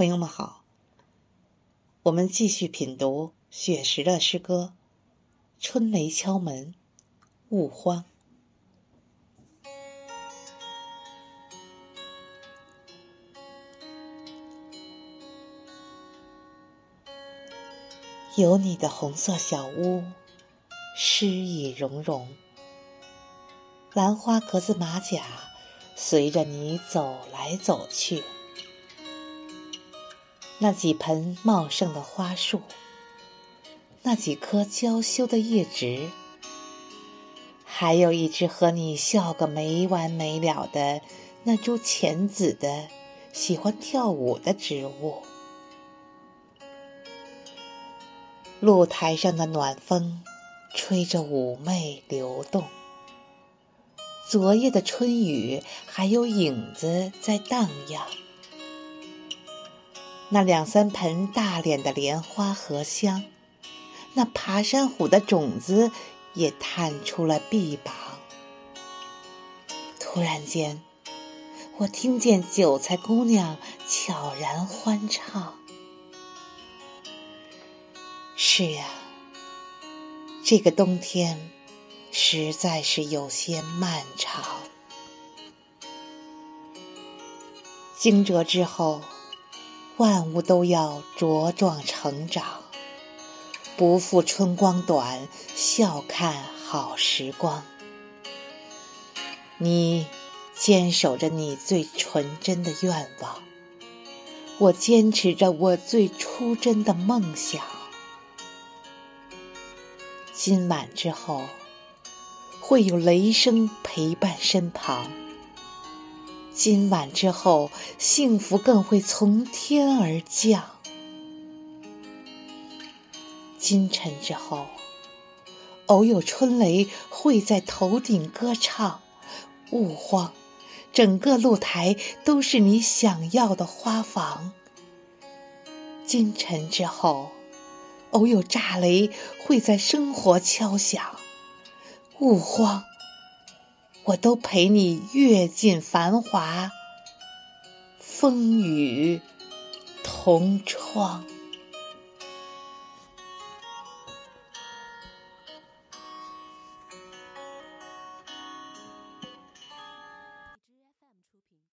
朋友们好，我们继续品读雪石的诗歌《春雷敲门勿慌》。有你的红色小屋，诗意融融，兰花格子马甲随着你走来走去。那几盆茂盛的花树，那几棵娇羞的叶植，还有一只和你笑个没完没了的那株浅紫的、喜欢跳舞的植物。露台上的暖风，吹着妩媚流动。昨夜的春雨，还有影子在荡漾。那两三盆大脸的莲花荷香，那爬山虎的种子也探出了臂膀。突然间，我听见韭菜姑娘悄然欢唱。是呀，这个冬天实在是有些漫长。惊蛰之后。万物都要茁壮成长，不负春光短，笑看好时光。你坚守着你最纯真的愿望，我坚持着我最初真的梦想。今晚之后，会有雷声陪伴身旁。今晚之后，幸福更会从天而降。今晨之后，偶有春雷会在头顶歌唱。勿慌，整个露台都是你想要的花房。今晨之后，偶有炸雷会在生活敲响。勿慌。我都陪你阅尽繁华，风雨同窗。